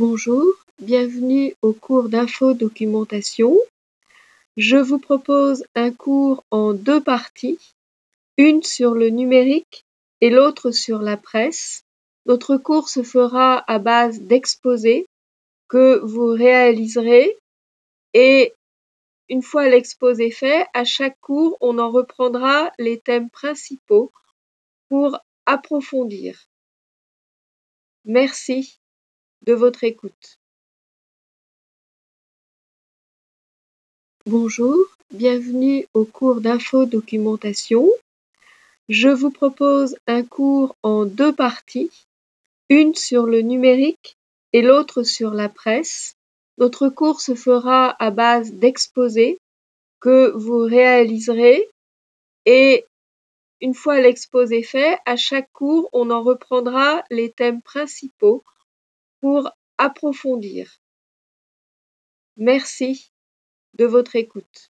Bonjour, bienvenue au cours d'infodocumentation. Je vous propose un cours en deux parties, une sur le numérique et l'autre sur la presse. Notre cours se fera à base d'exposés que vous réaliserez et une fois l'exposé fait, à chaque cours, on en reprendra les thèmes principaux pour approfondir. Merci de votre écoute. Bonjour, bienvenue au cours d'infodocumentation. Je vous propose un cours en deux parties, une sur le numérique et l'autre sur la presse. Notre cours se fera à base d'exposés que vous réaliserez et une fois l'exposé fait, à chaque cours, on en reprendra les thèmes principaux pour approfondir. Merci de votre écoute.